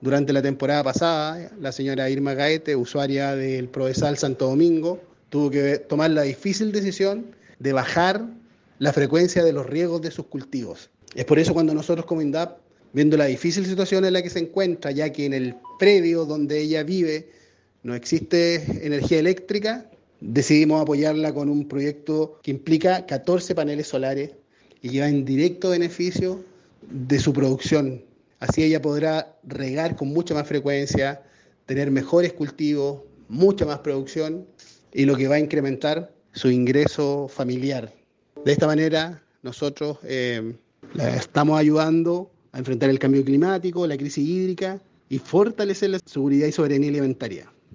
Durante la temporada pasada, la señora Irma Gaete, usuaria del Provesal Santo Domingo, tuvo que tomar la difícil decisión de bajar la frecuencia de los riegos de sus cultivos. Es por eso cuando nosotros como INDAP, viendo la difícil situación en la que se encuentra, ya que en el predio donde ella vive no existe energía eléctrica, decidimos apoyarla con un proyecto que implica 14 paneles solares y que en directo beneficio de su producción. Así ella podrá regar con mucha más frecuencia, tener mejores cultivos, mucha más producción y lo que va a incrementar su ingreso familiar. De esta manera, nosotros eh, la estamos ayudando a enfrentar el cambio climático, la crisis hídrica y fortalecer la seguridad y soberanía alimentaria.